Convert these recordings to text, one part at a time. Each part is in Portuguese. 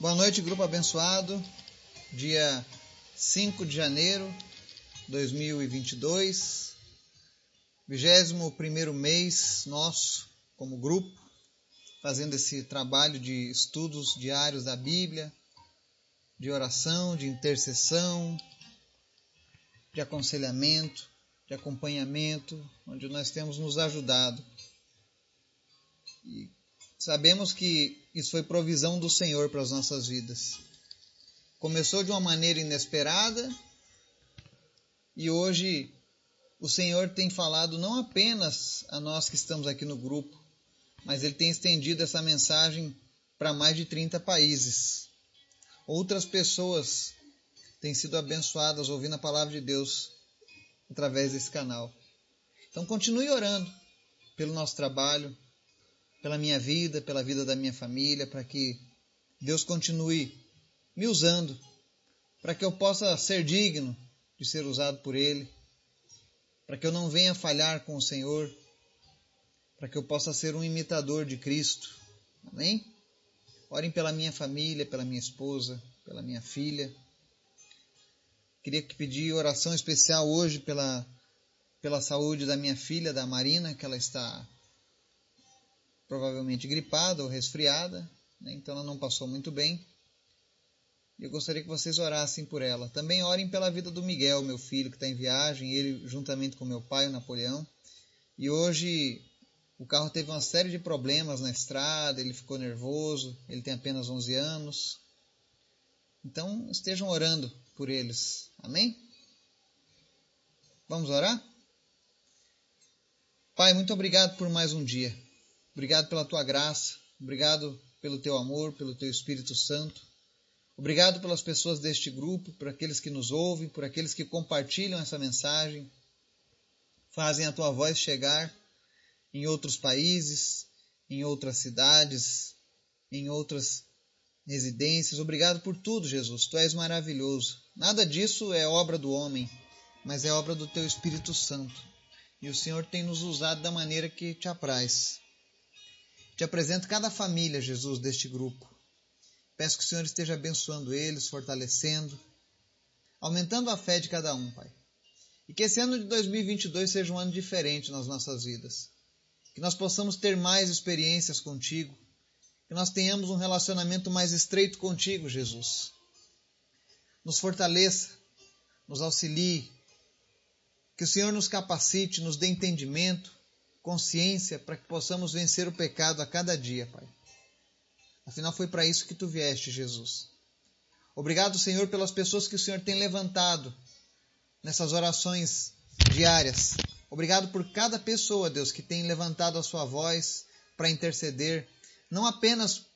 Boa noite, grupo abençoado. Dia 5 de janeiro de 2022, 21 mês nosso como grupo, fazendo esse trabalho de estudos diários da Bíblia, de oração, de intercessão, de aconselhamento, de acompanhamento, onde nós temos nos ajudado. E sabemos que isso foi provisão do Senhor para as nossas vidas. Começou de uma maneira inesperada e hoje o Senhor tem falado não apenas a nós que estamos aqui no grupo, mas Ele tem estendido essa mensagem para mais de 30 países. Outras pessoas têm sido abençoadas ouvindo a palavra de Deus através desse canal. Então continue orando pelo nosso trabalho, pela minha vida, pela vida da minha família, para que Deus continue me usando, para que eu possa ser digno de ser usado por Ele, para que eu não venha falhar com o Senhor, para que eu possa ser um imitador de Cristo. Amém? Orem pela minha família, pela minha esposa, pela minha filha. Queria pedir oração especial hoje pela, pela saúde da minha filha, da Marina, que ela está provavelmente gripada ou resfriada, né? então ela não passou muito bem. Eu gostaria que vocês orassem por ela. Também orem pela vida do Miguel, meu filho, que está em viagem, ele juntamente com meu pai, o Napoleão. E hoje o carro teve uma série de problemas na estrada, ele ficou nervoso, ele tem apenas 11 anos. Então estejam orando por eles. Amém? Vamos orar? Pai, muito obrigado por mais um dia. Obrigado pela tua graça. Obrigado pelo teu amor, pelo teu Espírito Santo. Obrigado pelas pessoas deste grupo, por aqueles que nos ouvem, por aqueles que compartilham essa mensagem, fazem a tua voz chegar em outros países, em outras cidades, em outras residências. Obrigado por tudo, Jesus. Tu és maravilhoso. Nada disso é obra do homem, mas é obra do teu Espírito Santo. E o Senhor tem nos usado da maneira que te apraz. Te apresento cada família, Jesus, deste grupo. Peço que o Senhor esteja abençoando eles, fortalecendo, aumentando a fé de cada um, Pai. E que esse ano de 2022 seja um ano diferente nas nossas vidas. Que nós possamos ter mais experiências contigo. Que nós tenhamos um relacionamento mais estreito contigo, Jesus. Nos fortaleça, nos auxilie. Que o Senhor nos capacite, nos dê entendimento, consciência para que possamos vencer o pecado a cada dia, Pai. Afinal, foi para isso que tu vieste, Jesus. Obrigado, Senhor, pelas pessoas que o Senhor tem levantado nessas orações diárias. Obrigado por cada pessoa, Deus, que tem levantado a sua voz para interceder, não apenas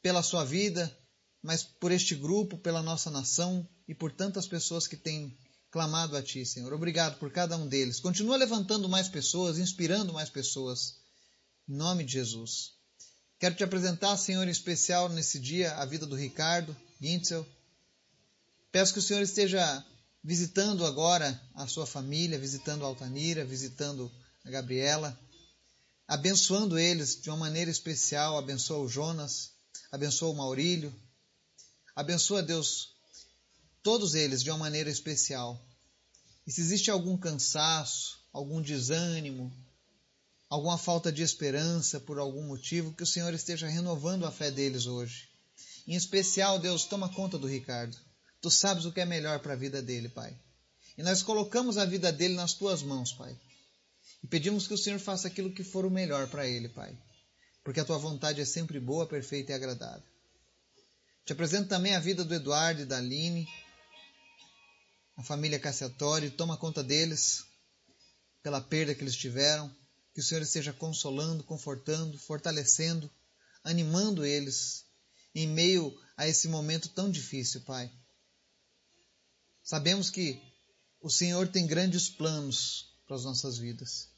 pela sua vida, mas por este grupo, pela nossa nação e por tantas pessoas que têm clamado a Ti, Senhor. Obrigado por cada um deles. Continua levantando mais pessoas, inspirando mais pessoas. Em nome de Jesus. Quero te apresentar, Senhor, em especial nesse dia, a vida do Ricardo Gintzel. Peço que o Senhor esteja visitando agora a sua família, visitando a Altanira, visitando a Gabriela, abençoando eles de uma maneira especial. Abençoa o Jonas, abençoa o Maurílio, abençoa, Deus, todos eles de uma maneira especial. E se existe algum cansaço, algum desânimo, alguma falta de esperança por algum motivo, que o Senhor esteja renovando a fé deles hoje. Em especial, Deus, toma conta do Ricardo. Tu sabes o que é melhor para a vida dele, Pai. E nós colocamos a vida dele nas tuas mãos, Pai. E pedimos que o Senhor faça aquilo que for o melhor para ele, Pai. Porque a tua vontade é sempre boa, perfeita e agradável. Te apresento também a vida do Eduardo e da Aline, a família Cassiatori, toma conta deles pela perda que eles tiveram. Que o Senhor esteja consolando, confortando, fortalecendo, animando eles em meio a esse momento tão difícil, Pai. Sabemos que o Senhor tem grandes planos para as nossas vidas.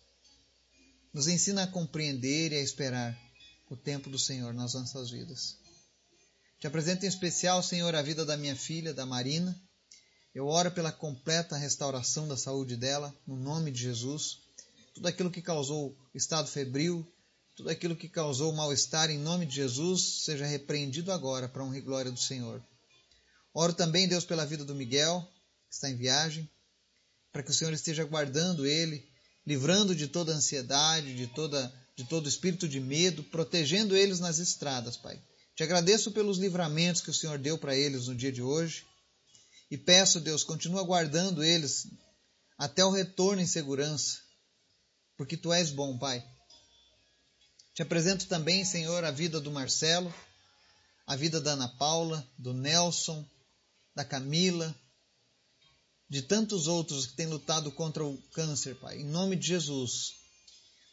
Nos ensina a compreender e a esperar o tempo do Senhor nas nossas vidas. Te apresento em especial, Senhor, a vida da minha filha, da Marina. Eu oro pela completa restauração da saúde dela, no nome de Jesus. Tudo aquilo que causou estado febril, tudo aquilo que causou mal-estar em nome de Jesus seja repreendido agora para honra e glória do Senhor. Oro também, Deus, pela vida do Miguel, que está em viagem, para que o Senhor esteja guardando ele, livrando de toda ansiedade, de, toda, de todo espírito de medo, protegendo eles nas estradas, Pai. Te agradeço pelos livramentos que o Senhor deu para eles no dia de hoje e peço, Deus, continua guardando eles até o retorno em segurança, porque Tu és bom, Pai. Te apresento também, Senhor, a vida do Marcelo, a vida da Ana Paula, do Nelson, da Camila, de tantos outros que têm lutado contra o câncer, Pai. Em nome de Jesus,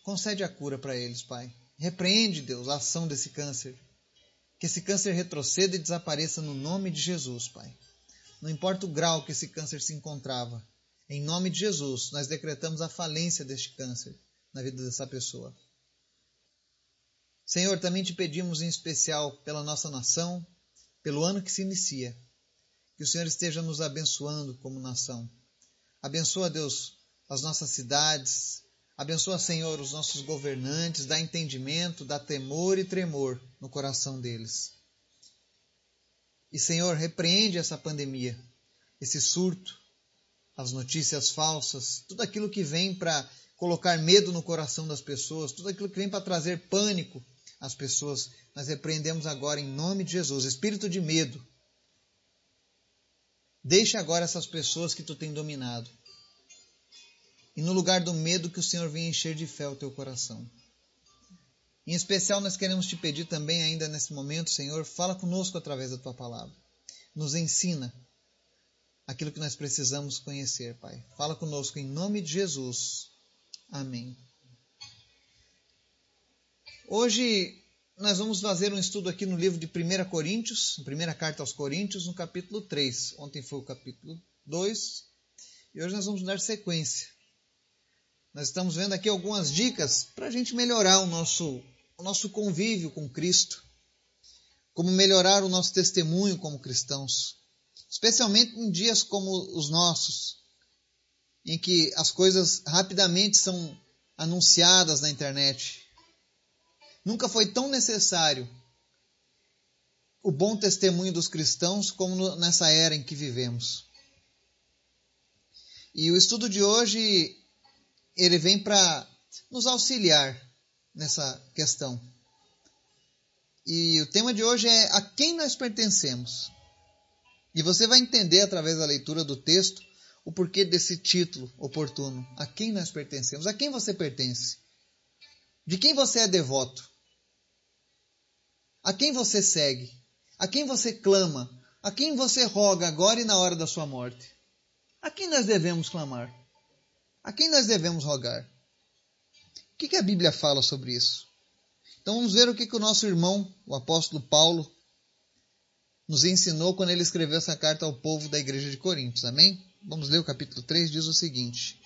concede a cura para eles, Pai. Repreende, Deus, a ação desse câncer. Que esse câncer retroceda e desapareça no nome de Jesus, Pai. Não importa o grau que esse câncer se encontrava. Em nome de Jesus, nós decretamos a falência deste câncer na vida dessa pessoa. Senhor, também te pedimos em especial pela nossa nação, pelo ano que se inicia. Que o Senhor esteja nos abençoando como nação. Abençoa, Deus, as nossas cidades. Abençoa, Senhor, os nossos governantes. Dá entendimento, dá temor e tremor no coração deles. E, Senhor, repreende essa pandemia, esse surto, as notícias falsas, tudo aquilo que vem para colocar medo no coração das pessoas, tudo aquilo que vem para trazer pânico as pessoas, nós repreendemos agora em nome de Jesus. Espírito de medo. Deixa agora essas pessoas que tu tem dominado. E no lugar do medo que o Senhor venha encher de fé o teu coração. Em especial, nós queremos te pedir também, ainda nesse momento, Senhor, fala conosco através da tua palavra. Nos ensina aquilo que nós precisamos conhecer, Pai. Fala conosco em nome de Jesus. Amém. Hoje nós vamos fazer um estudo aqui no livro de 1 Coríntios, primeira carta aos Coríntios, no capítulo 3. Ontem foi o capítulo 2 e hoje nós vamos dar sequência. Nós estamos vendo aqui algumas dicas para a gente melhorar o nosso, o nosso convívio com Cristo, como melhorar o nosso testemunho como cristãos, especialmente em dias como os nossos, em que as coisas rapidamente são anunciadas na internet Nunca foi tão necessário o bom testemunho dos cristãos como nessa era em que vivemos. E o estudo de hoje ele vem para nos auxiliar nessa questão. E o tema de hoje é a quem nós pertencemos. E você vai entender através da leitura do texto o porquê desse título oportuno. A quem nós pertencemos? A quem você pertence? De quem você é devoto? A quem você segue? A quem você clama? A quem você roga agora e na hora da sua morte? A quem nós devemos clamar? A quem nós devemos rogar? O que, a Bíblia fala sobre isso? Então vamos ver o que, que o nosso irmão, o apóstolo Paulo, nos ensinou quando ele escreveu essa carta ao povo da igreja de Coríntios. Amém? Vamos ler o capítulo 3, diz o seguinte: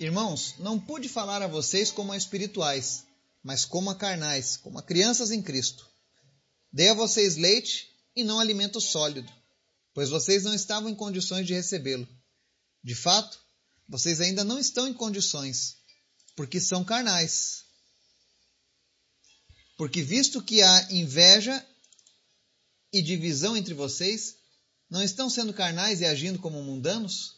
Irmãos, não pude falar a vocês como a espirituais, mas como a carnais, como a crianças em Cristo. Dei a vocês leite e não alimento sólido, pois vocês não estavam em condições de recebê-lo. De fato, vocês ainda não estão em condições, porque são carnais. Porque visto que há inveja e divisão entre vocês, não estão sendo carnais e agindo como mundanos?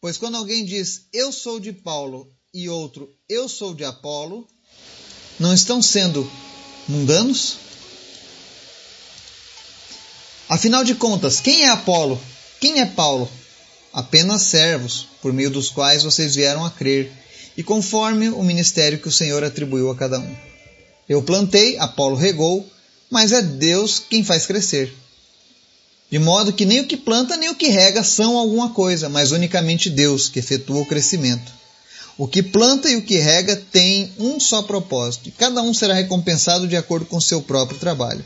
Pois quando alguém diz, eu sou de Paulo e outro eu sou de Apolo, não estão sendo mundanos? Afinal de contas, quem é Apolo? Quem é Paulo? Apenas servos, por meio dos quais vocês vieram a crer, e conforme o ministério que o Senhor atribuiu a cada um. Eu plantei, Apolo regou, mas é Deus quem faz crescer. De modo que nem o que planta nem o que rega são alguma coisa, mas unicamente Deus que efetua o crescimento. O que planta e o que rega tem um só propósito, e cada um será recompensado de acordo com seu próprio trabalho.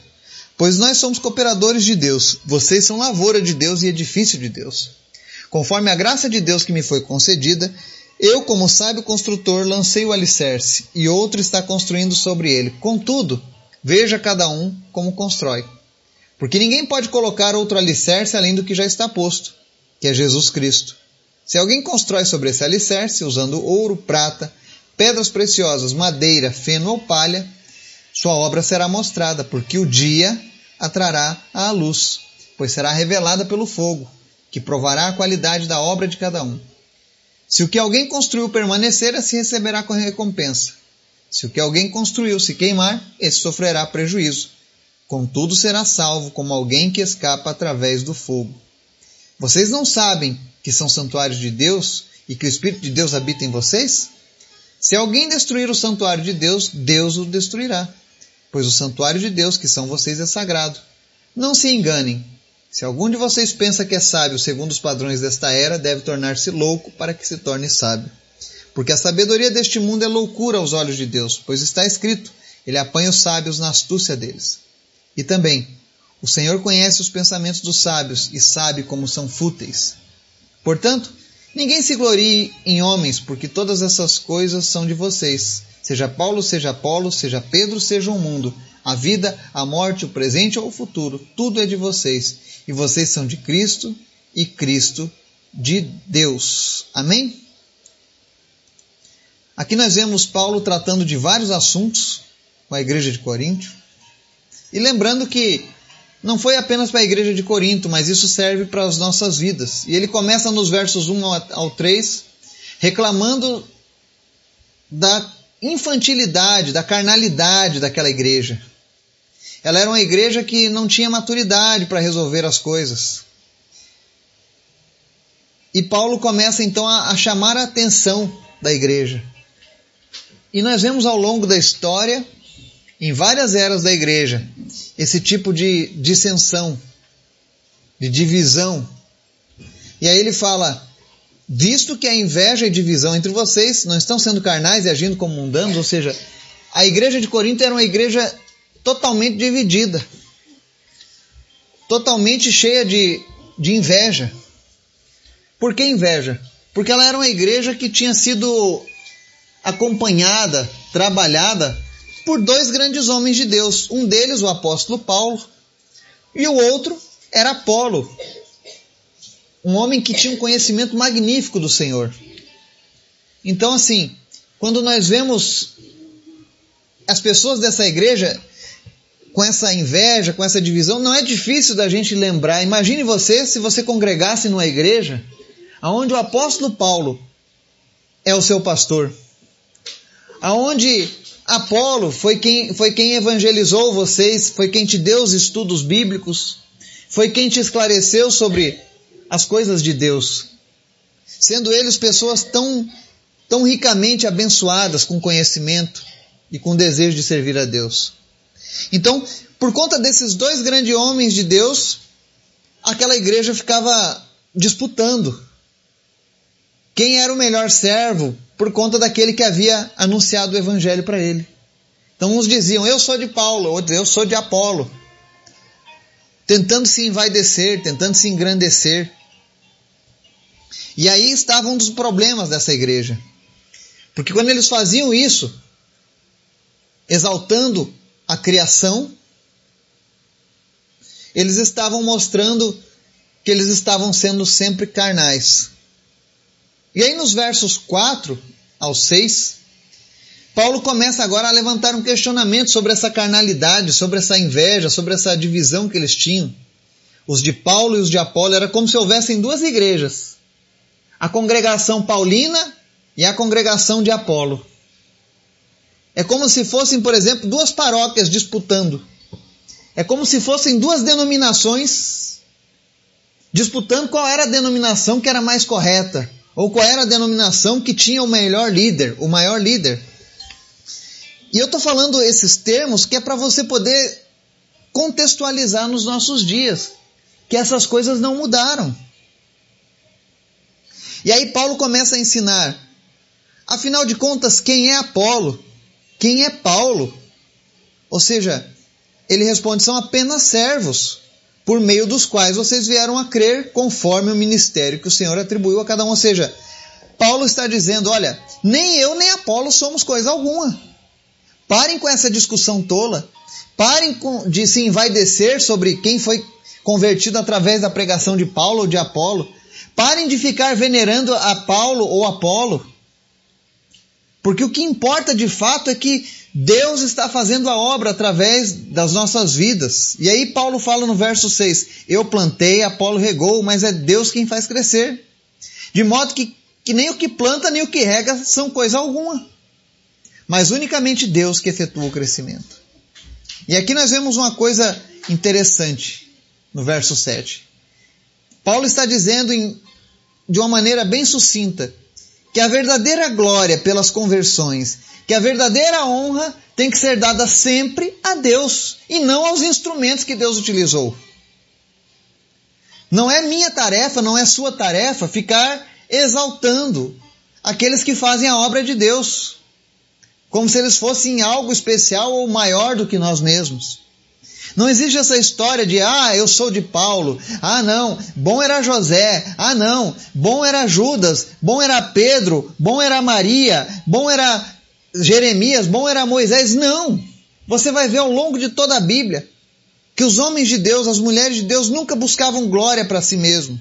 Pois nós somos cooperadores de Deus, vocês são lavoura de Deus e edifício de Deus. Conforme a graça de Deus que me foi concedida, eu, como sábio construtor, lancei o alicerce, e outro está construindo sobre ele. Contudo, veja cada um como constrói. Porque ninguém pode colocar outro alicerce além do que já está posto, que é Jesus Cristo. Se alguém constrói sobre esse alicerce, usando ouro, prata, pedras preciosas, madeira, feno ou palha, sua obra será mostrada, porque o dia atrará à luz, pois será revelada pelo fogo, que provará a qualidade da obra de cada um. Se o que alguém construiu permanecer, se receberá com recompensa. Se o que alguém construiu se queimar, esse sofrerá prejuízo. Contudo, será salvo como alguém que escapa através do fogo. Vocês não sabem que são santuários de Deus e que o Espírito de Deus habita em vocês? Se alguém destruir o santuário de Deus, Deus o destruirá, pois o santuário de Deus, que são vocês, é sagrado. Não se enganem. Se algum de vocês pensa que é sábio segundo os padrões desta era, deve tornar-se louco para que se torne sábio. Porque a sabedoria deste mundo é loucura aos olhos de Deus, pois está escrito: Ele apanha os sábios na astúcia deles. E também, o Senhor conhece os pensamentos dos sábios e sabe como são fúteis. Portanto, ninguém se glorie em homens, porque todas essas coisas são de vocês. Seja Paulo, seja Apolo, seja Pedro, seja o mundo. A vida, a morte, o presente ou o futuro, tudo é de vocês. E vocês são de Cristo e Cristo de Deus. Amém? Aqui nós vemos Paulo tratando de vários assuntos com a igreja de Corinto. E lembrando que não foi apenas para a igreja de Corinto, mas isso serve para as nossas vidas. E ele começa nos versos 1 ao 3, reclamando da infantilidade, da carnalidade daquela igreja. Ela era uma igreja que não tinha maturidade para resolver as coisas. E Paulo começa então a, a chamar a atenção da igreja. E nós vemos ao longo da história, em várias eras da igreja, esse tipo de dissensão, de divisão. E aí ele fala: visto que a inveja e divisão entre vocês não estão sendo carnais e agindo como mundanos, ou seja, a igreja de Corinto era uma igreja totalmente dividida, totalmente cheia de, de inveja. Por que inveja? Porque ela era uma igreja que tinha sido acompanhada, trabalhada por dois grandes homens de Deus. Um deles, o apóstolo Paulo, e o outro era Apolo, um homem que tinha um conhecimento magnífico do Senhor. Então, assim, quando nós vemos as pessoas dessa igreja com essa inveja, com essa divisão, não é difícil da gente lembrar. Imagine você se você congregasse numa igreja onde o apóstolo Paulo é o seu pastor aonde Apolo foi quem, foi quem evangelizou vocês, foi quem te deu os estudos bíblicos, foi quem te esclareceu sobre as coisas de Deus, sendo eles pessoas tão, tão ricamente abençoadas com conhecimento e com desejo de servir a Deus. Então, por conta desses dois grandes homens de Deus, aquela igreja ficava disputando quem era o melhor servo por conta daquele que havia anunciado o evangelho para ele. Então uns diziam, eu sou de Paulo, outros, eu sou de Apolo. Tentando se envaidecer, tentando se engrandecer. E aí estava um dos problemas dessa igreja. Porque quando eles faziam isso, exaltando a criação, eles estavam mostrando que eles estavam sendo sempre carnais. E aí, nos versos 4 ao 6, Paulo começa agora a levantar um questionamento sobre essa carnalidade, sobre essa inveja, sobre essa divisão que eles tinham. Os de Paulo e os de Apolo era como se houvessem duas igrejas: a congregação paulina e a congregação de Apolo. É como se fossem, por exemplo, duas paróquias disputando. É como se fossem duas denominações disputando qual era a denominação que era mais correta, ou qual era a denominação que tinha o melhor líder, o maior líder. E eu estou falando esses termos que é para você poder contextualizar nos nossos dias, que essas coisas não mudaram. E aí Paulo começa a ensinar, afinal de contas, quem é Apolo? Quem é Paulo? Ou seja, ele responde: são apenas servos por meio dos quais vocês vieram a crer conforme o ministério que o Senhor atribuiu a cada um. Ou seja, Paulo está dizendo: olha, nem eu nem Apolo somos coisa alguma. Parem com essa discussão tola. Parem de se envaidecer sobre quem foi convertido através da pregação de Paulo ou de Apolo. Parem de ficar venerando a Paulo ou Apolo. Porque o que importa de fato é que Deus está fazendo a obra através das nossas vidas. E aí Paulo fala no verso 6: Eu plantei, Apolo regou, mas é Deus quem faz crescer. De modo que, que nem o que planta nem o que rega são coisa alguma. Mas unicamente Deus que efetua o crescimento. E aqui nós vemos uma coisa interessante no verso 7. Paulo está dizendo em, de uma maneira bem sucinta que a verdadeira glória pelas conversões que a verdadeira honra tem que ser dada sempre a Deus e não aos instrumentos que Deus utilizou. Não é minha tarefa, não é sua tarefa ficar exaltando aqueles que fazem a obra de Deus, como se eles fossem algo especial ou maior do que nós mesmos. Não existe essa história de, ah, eu sou de Paulo, ah, não, bom era José, ah, não, bom era Judas, bom era Pedro, bom era Maria, bom era Jeremias, bom era Moisés. Não! Você vai ver ao longo de toda a Bíblia que os homens de Deus, as mulheres de Deus nunca buscavam glória para si mesmos.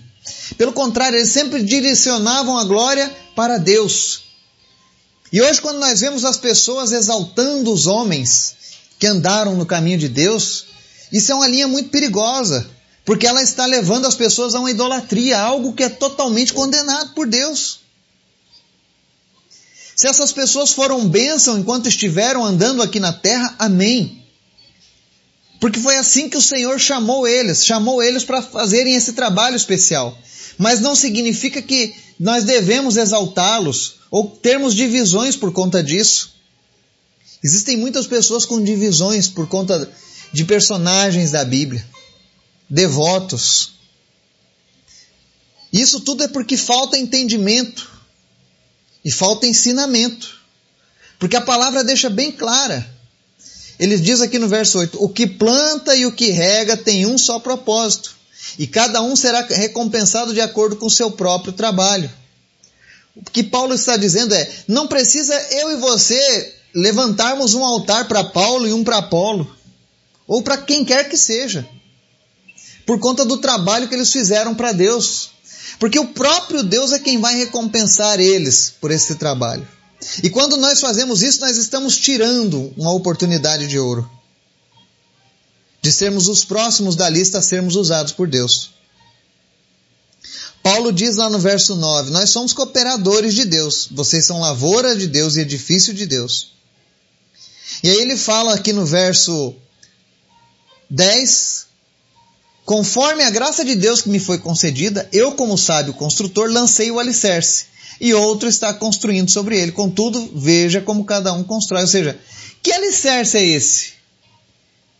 Pelo contrário, eles sempre direcionavam a glória para Deus. E hoje, quando nós vemos as pessoas exaltando os homens que andaram no caminho de Deus, isso é uma linha muito perigosa, porque ela está levando as pessoas a uma idolatria, algo que é totalmente condenado por Deus. Se essas pessoas foram bênção enquanto estiveram andando aqui na terra, amém. Porque foi assim que o Senhor chamou eles, chamou eles para fazerem esse trabalho especial. Mas não significa que nós devemos exaltá-los ou termos divisões por conta disso. Existem muitas pessoas com divisões por conta de personagens da Bíblia, devotos. Isso tudo é porque falta entendimento e falta ensinamento. Porque a palavra deixa bem clara. Ele diz aqui no verso 8: O que planta e o que rega tem um só propósito, e cada um será recompensado de acordo com o seu próprio trabalho. O que Paulo está dizendo é: não precisa eu e você levantarmos um altar para Paulo e um para Apolo, ou para quem quer que seja, por conta do trabalho que eles fizeram para Deus. Porque o próprio Deus é quem vai recompensar eles por esse trabalho. E quando nós fazemos isso, nós estamos tirando uma oportunidade de ouro. De sermos os próximos da lista a sermos usados por Deus. Paulo diz lá no verso 9: Nós somos cooperadores de Deus, vocês são lavoura de Deus e edifício de Deus. E aí ele fala aqui no verso 10 Conforme a graça de Deus que me foi concedida, eu, como sábio construtor, lancei o alicerce, e outro está construindo sobre ele. Contudo, veja como cada um constrói. Ou seja, que alicerce é esse?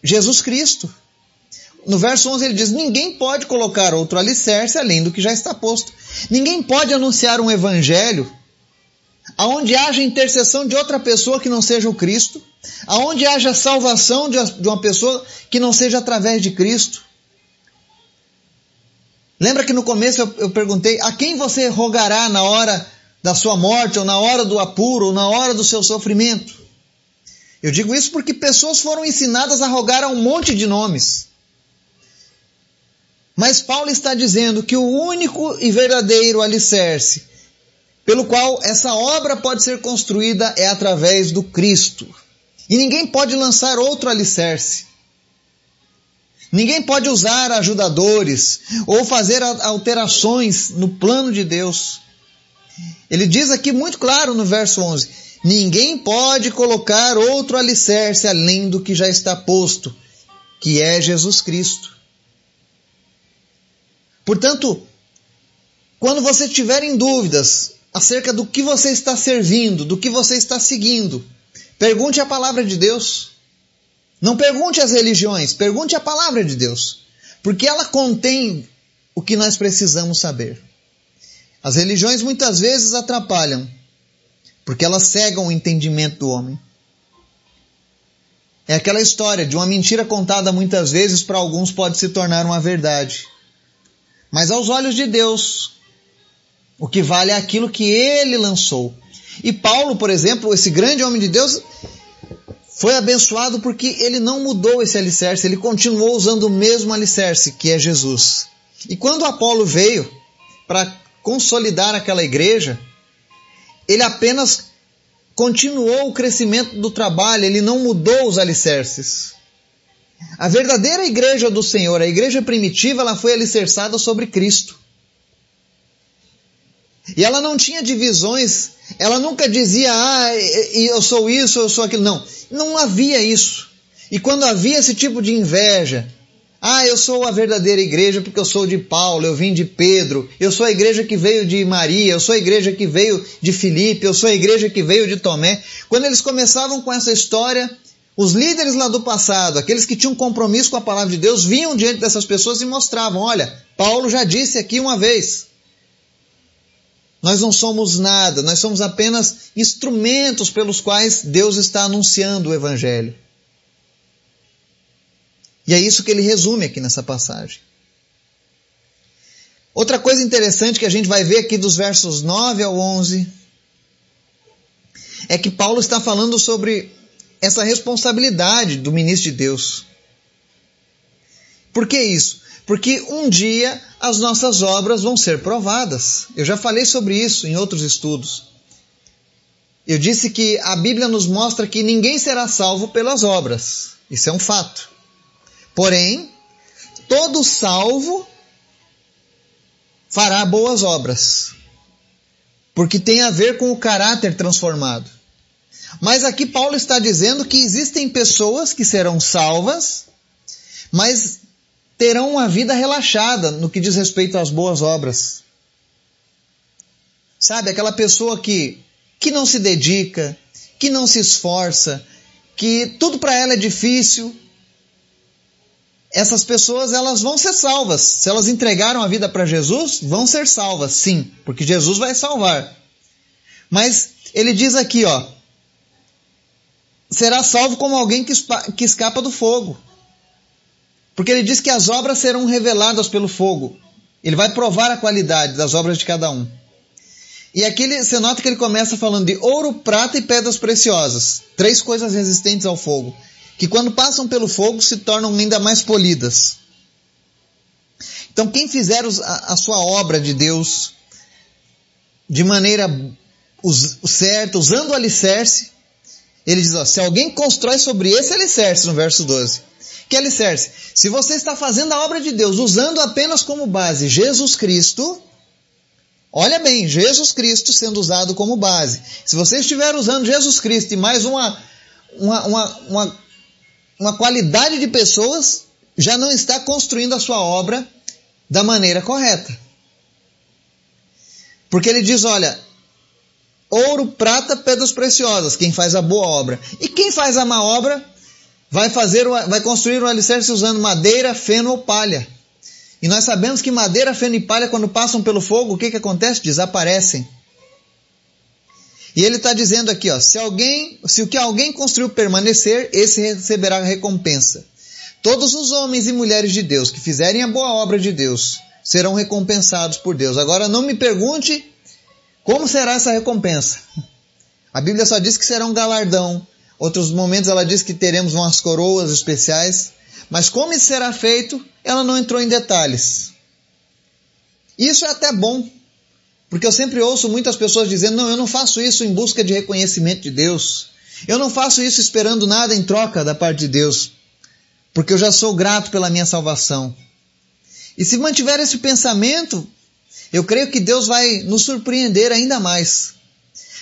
Jesus Cristo. No verso 11 ele diz: Ninguém pode colocar outro alicerce além do que já está posto. Ninguém pode anunciar um evangelho aonde haja intercessão de outra pessoa que não seja o Cristo, aonde haja salvação de uma pessoa que não seja através de Cristo. Lembra que no começo eu, eu perguntei a quem você rogará na hora da sua morte, ou na hora do apuro, ou na hora do seu sofrimento? Eu digo isso porque pessoas foram ensinadas a rogar a um monte de nomes. Mas Paulo está dizendo que o único e verdadeiro alicerce pelo qual essa obra pode ser construída é através do Cristo. E ninguém pode lançar outro alicerce. Ninguém pode usar ajudadores ou fazer alterações no plano de Deus. Ele diz aqui muito claro no verso 11: Ninguém pode colocar outro alicerce além do que já está posto, que é Jesus Cristo. Portanto, quando você tiver em dúvidas acerca do que você está servindo, do que você está seguindo, pergunte a palavra de Deus. Não pergunte às religiões, pergunte a palavra de Deus, porque ela contém o que nós precisamos saber. As religiões muitas vezes atrapalham, porque elas cegam o entendimento do homem. É aquela história de uma mentira contada muitas vezes para alguns pode se tornar uma verdade. Mas aos olhos de Deus, o que vale é aquilo que ele lançou. E Paulo, por exemplo, esse grande homem de Deus, foi abençoado porque ele não mudou esse alicerce, ele continuou usando o mesmo alicerce, que é Jesus. E quando Apolo veio para consolidar aquela igreja, ele apenas continuou o crescimento do trabalho, ele não mudou os alicerces. A verdadeira igreja do Senhor, a igreja primitiva, ela foi alicerçada sobre Cristo. E ela não tinha divisões, ela nunca dizia, ah, eu sou isso, eu sou aquilo. Não, não havia isso. E quando havia esse tipo de inveja, ah, eu sou a verdadeira igreja porque eu sou de Paulo, eu vim de Pedro, eu sou a igreja que veio de Maria, eu sou a igreja que veio de Filipe, eu sou a igreja que veio de Tomé. Quando eles começavam com essa história, os líderes lá do passado, aqueles que tinham compromisso com a palavra de Deus, vinham diante dessas pessoas e mostravam: olha, Paulo já disse aqui uma vez. Nós não somos nada, nós somos apenas instrumentos pelos quais Deus está anunciando o Evangelho. E é isso que ele resume aqui nessa passagem. Outra coisa interessante que a gente vai ver aqui dos versos 9 ao 11 é que Paulo está falando sobre essa responsabilidade do ministro de Deus. Por que isso? Porque um dia as nossas obras vão ser provadas. Eu já falei sobre isso em outros estudos. Eu disse que a Bíblia nos mostra que ninguém será salvo pelas obras. Isso é um fato. Porém, todo salvo fará boas obras, porque tem a ver com o caráter transformado. Mas aqui Paulo está dizendo que existem pessoas que serão salvas, mas terão uma vida relaxada no que diz respeito às boas obras. Sabe, aquela pessoa que, que não se dedica, que não se esforça, que tudo para ela é difícil. Essas pessoas elas vão ser salvas. Se elas entregaram a vida para Jesus, vão ser salvas, sim, porque Jesus vai salvar. Mas ele diz aqui, ó, será salvo como alguém que, que escapa do fogo. Porque ele diz que as obras serão reveladas pelo fogo. Ele vai provar a qualidade das obras de cada um. E aqui você nota que ele começa falando de ouro, prata e pedras preciosas. Três coisas resistentes ao fogo. Que quando passam pelo fogo se tornam ainda mais polidas. Então, quem fizer a sua obra de Deus de maneira certa, usando o alicerce, ele diz: ó, se alguém constrói sobre esse alicerce, no verso 12. Que alicerce? Se você está fazendo a obra de Deus usando apenas como base Jesus Cristo, olha bem, Jesus Cristo sendo usado como base. Se você estiver usando Jesus Cristo e mais uma, uma, uma, uma, uma qualidade de pessoas, já não está construindo a sua obra da maneira correta. Porque ele diz: olha, ouro, prata, pedras preciosas, quem faz a boa obra. E quem faz a má obra vai fazer, vai construir um alicerce usando madeira, feno ou palha. E nós sabemos que madeira, feno e palha, quando passam pelo fogo, o que, que acontece? Desaparecem. E ele está dizendo aqui, ó, se alguém, se o que alguém construiu permanecer, esse receberá recompensa. Todos os homens e mulheres de Deus que fizerem a boa obra de Deus serão recompensados por Deus. Agora não me pergunte como será essa recompensa? A Bíblia só diz que será um galardão. Outros momentos ela diz que teremos umas coroas especiais. Mas como isso será feito, ela não entrou em detalhes. Isso é até bom, porque eu sempre ouço muitas pessoas dizendo: não, eu não faço isso em busca de reconhecimento de Deus. Eu não faço isso esperando nada em troca da parte de Deus, porque eu já sou grato pela minha salvação. E se mantiver esse pensamento, eu creio que Deus vai nos surpreender ainda mais.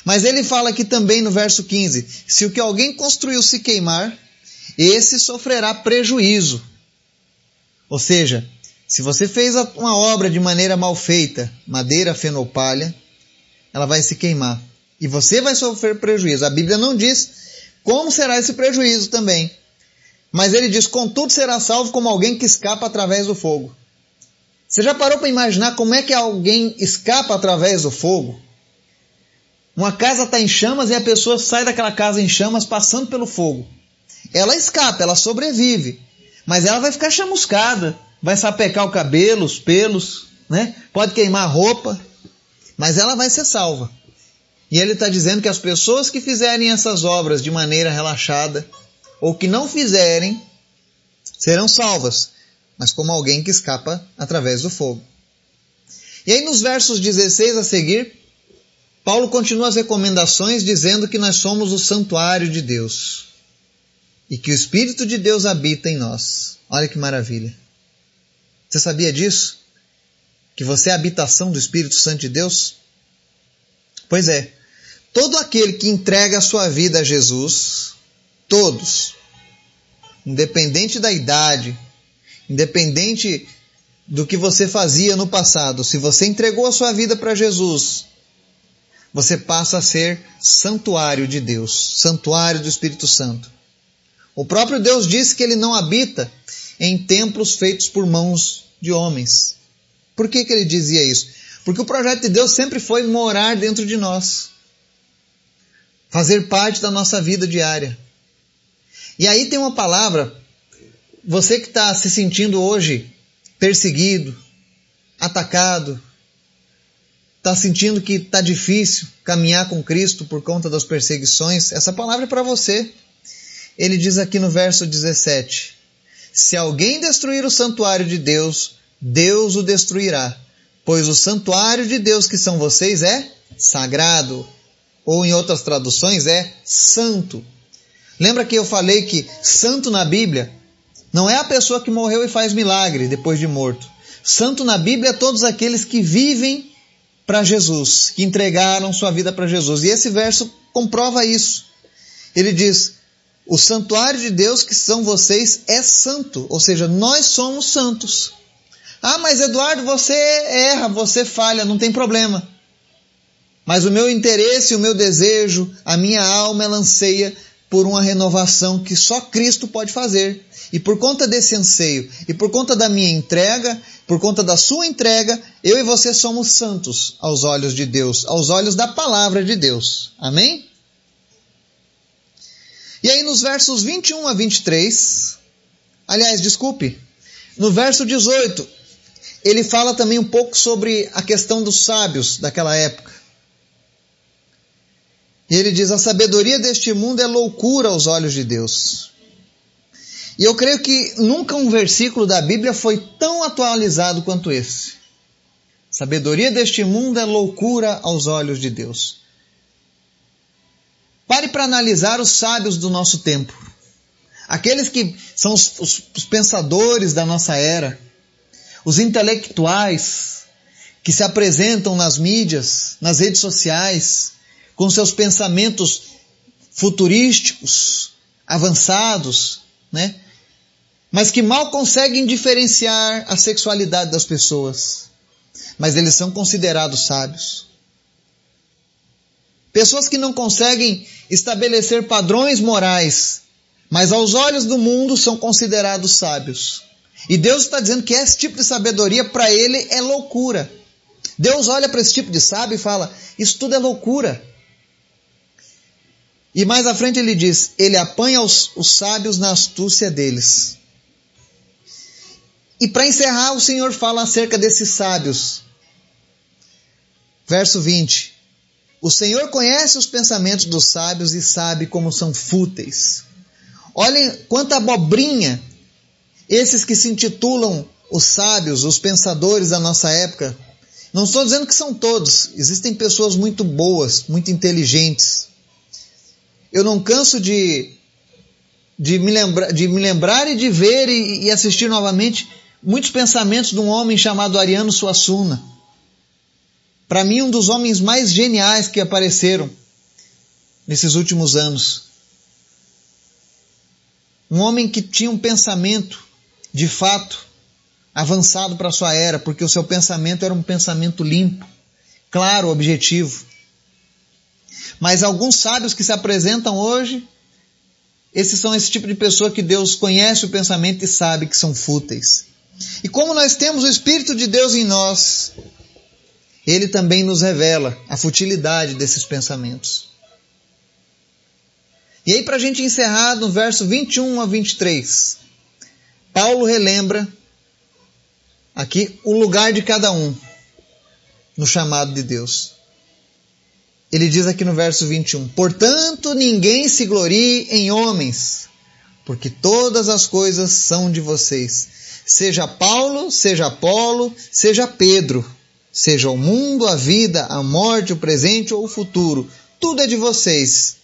Mas ele fala aqui também no verso 15: se o que alguém construiu se queimar, esse sofrerá prejuízo. Ou seja, se você fez uma obra de maneira mal feita, madeira, feno ou palha, ela vai se queimar. E você vai sofrer prejuízo. A Bíblia não diz como será esse prejuízo também. Mas ele diz: contudo será salvo como alguém que escapa através do fogo. Você já parou para imaginar como é que alguém escapa através do fogo? Uma casa está em chamas e a pessoa sai daquela casa em chamas passando pelo fogo. Ela escapa, ela sobrevive, mas ela vai ficar chamuscada, vai sapecar o cabelo, os pelos, né? pode queimar a roupa, mas ela vai ser salva. E ele está dizendo que as pessoas que fizerem essas obras de maneira relaxada, ou que não fizerem, serão salvas mas como alguém que escapa através do fogo. E aí nos versos 16 a seguir, Paulo continua as recomendações dizendo que nós somos o santuário de Deus e que o Espírito de Deus habita em nós. Olha que maravilha. Você sabia disso? Que você é a habitação do Espírito Santo de Deus? Pois é, todo aquele que entrega a sua vida a Jesus, todos, independente da idade, independente do que você fazia no passado, se você entregou a sua vida para Jesus, você passa a ser santuário de Deus, santuário do Espírito Santo. O próprio Deus disse que ele não habita em templos feitos por mãos de homens. Por que, que ele dizia isso? Porque o projeto de Deus sempre foi morar dentro de nós, fazer parte da nossa vida diária. E aí tem uma palavra, você que está se sentindo hoje perseguido, atacado, está sentindo que está difícil caminhar com Cristo por conta das perseguições, essa palavra é para você. Ele diz aqui no verso 17: Se alguém destruir o santuário de Deus, Deus o destruirá, pois o santuário de Deus que são vocês é sagrado, ou em outras traduções é santo. Lembra que eu falei que santo na Bíblia não é a pessoa que morreu e faz milagre depois de morto. Santo na Bíblia é todos aqueles que vivem para Jesus, que entregaram sua vida para Jesus. E esse verso comprova isso. Ele diz: O santuário de Deus que são vocês é santo, ou seja, nós somos santos. Ah, mas Eduardo, você erra, você falha, não tem problema. Mas o meu interesse, o meu desejo, a minha alma, ela anseia por uma renovação que só Cristo pode fazer. E por conta desse anseio, e por conta da minha entrega, por conta da sua entrega, eu e você somos santos aos olhos de Deus, aos olhos da palavra de Deus. Amém? E aí nos versos 21 a 23, aliás, desculpe, no verso 18, ele fala também um pouco sobre a questão dos sábios daquela época. E ele diz: A sabedoria deste mundo é loucura aos olhos de Deus. E eu creio que nunca um versículo da Bíblia foi tão atualizado quanto esse. Sabedoria deste mundo é loucura aos olhos de Deus. Pare para analisar os sábios do nosso tempo. Aqueles que são os, os, os pensadores da nossa era, os intelectuais que se apresentam nas mídias, nas redes sociais, com seus pensamentos futurísticos, avançados, né? Mas que mal conseguem diferenciar a sexualidade das pessoas. Mas eles são considerados sábios. Pessoas que não conseguem estabelecer padrões morais, mas aos olhos do mundo são considerados sábios. E Deus está dizendo que esse tipo de sabedoria para ele é loucura. Deus olha para esse tipo de sábio e fala: Isso tudo é loucura. E mais à frente ele diz: Ele apanha os, os sábios na astúcia deles. E para encerrar, o Senhor fala acerca desses sábios. Verso 20: O Senhor conhece os pensamentos dos sábios e sabe como são fúteis. Olhem quanta abobrinha esses que se intitulam os sábios, os pensadores da nossa época. Não estou dizendo que são todos, existem pessoas muito boas, muito inteligentes eu não canso de, de, me, lembra, de me lembrar e de ver e, e assistir novamente muitos pensamentos de um homem chamado Ariano Suassuna. Para mim, um dos homens mais geniais que apareceram nesses últimos anos. Um homem que tinha um pensamento, de fato, avançado para sua era, porque o seu pensamento era um pensamento limpo, claro, objetivo. Mas alguns sábios que se apresentam hoje, esses são esse tipo de pessoa que Deus conhece o pensamento e sabe que são fúteis. E como nós temos o Espírito de Deus em nós, ele também nos revela a futilidade desses pensamentos. E aí, para a gente encerrar, no verso 21 a 23, Paulo relembra aqui o lugar de cada um no chamado de Deus. Ele diz aqui no verso 21: Portanto, ninguém se glorie em homens, porque todas as coisas são de vocês. Seja Paulo, seja Apolo, seja Pedro, seja o mundo, a vida, a morte, o presente ou o futuro, tudo é de vocês.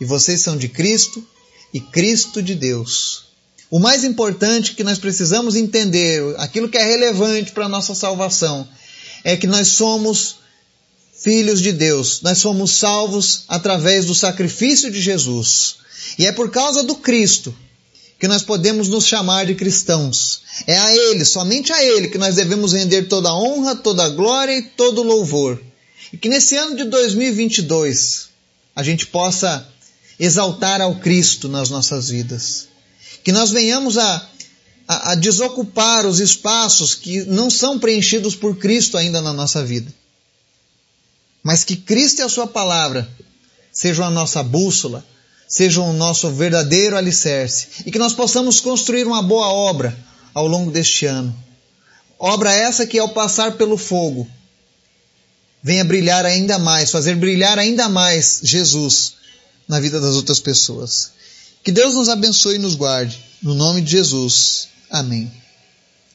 E vocês são de Cristo e Cristo de Deus. O mais importante que nós precisamos entender, aquilo que é relevante para a nossa salvação, é que nós somos filhos de Deus. Nós somos salvos através do sacrifício de Jesus. E é por causa do Cristo que nós podemos nos chamar de cristãos. É a Ele, somente a Ele, que nós devemos render toda a honra, toda a glória e todo o louvor. E que nesse ano de 2022 a gente possa exaltar ao Cristo nas nossas vidas. Que nós venhamos a, a, a desocupar os espaços que não são preenchidos por Cristo ainda na nossa vida. Mas que Cristo e a Sua palavra sejam a nossa bússola, sejam o nosso verdadeiro alicerce e que nós possamos construir uma boa obra ao longo deste ano. Obra essa que, ao passar pelo fogo, venha brilhar ainda mais, fazer brilhar ainda mais Jesus na vida das outras pessoas. Que Deus nos abençoe e nos guarde. No nome de Jesus. Amém.